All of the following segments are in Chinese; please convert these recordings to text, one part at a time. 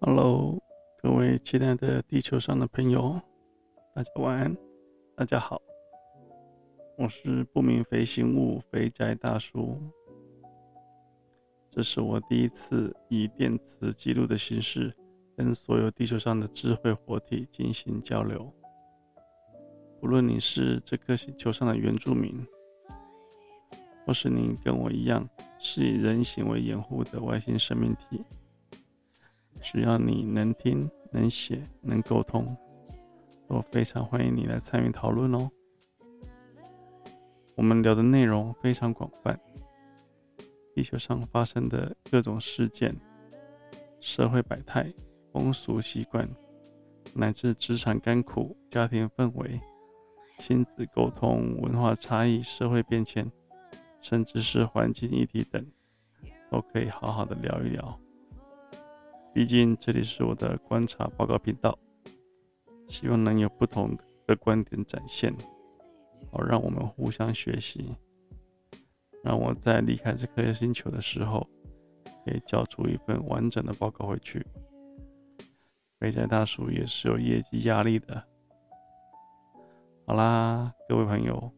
Hello，各位亲爱的地球上的朋友，大家晚安，大家好，我是不明飞行物肥宅大叔。这是我第一次以电磁记录的形式，跟所有地球上的智慧活体进行交流。无论你是这颗星球上的原住民，或是你跟我一样是以人形为掩护的外星生命体。只要你能听、能写、能沟通，都非常欢迎你来参与讨论哦。我们聊的内容非常广泛，地球上发生的各种事件、社会百态、风俗习惯，乃至职场甘苦、家庭氛围、亲子沟通、文化差异、社会变迁，甚至是环境议题等，都可以好好的聊一聊。毕竟这里是我的观察报告频道，希望能有不同的观点展现，好让我们互相学习，让我在离开这颗星球的时候，可以交出一份完整的报告回去。肥宅大叔也是有业绩压力的。好啦，各位朋友，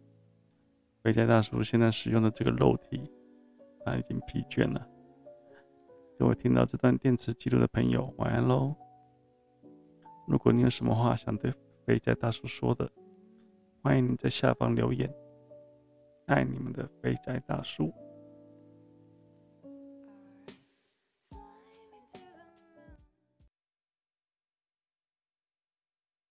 肥宅大叔现在使用的这个肉体，他已经疲倦了。各位听到这段电磁记录的朋友，晚安喽！如果你有什么话想对肥宅大叔说的，欢迎你在下方留言。爱你们的肥宅大叔。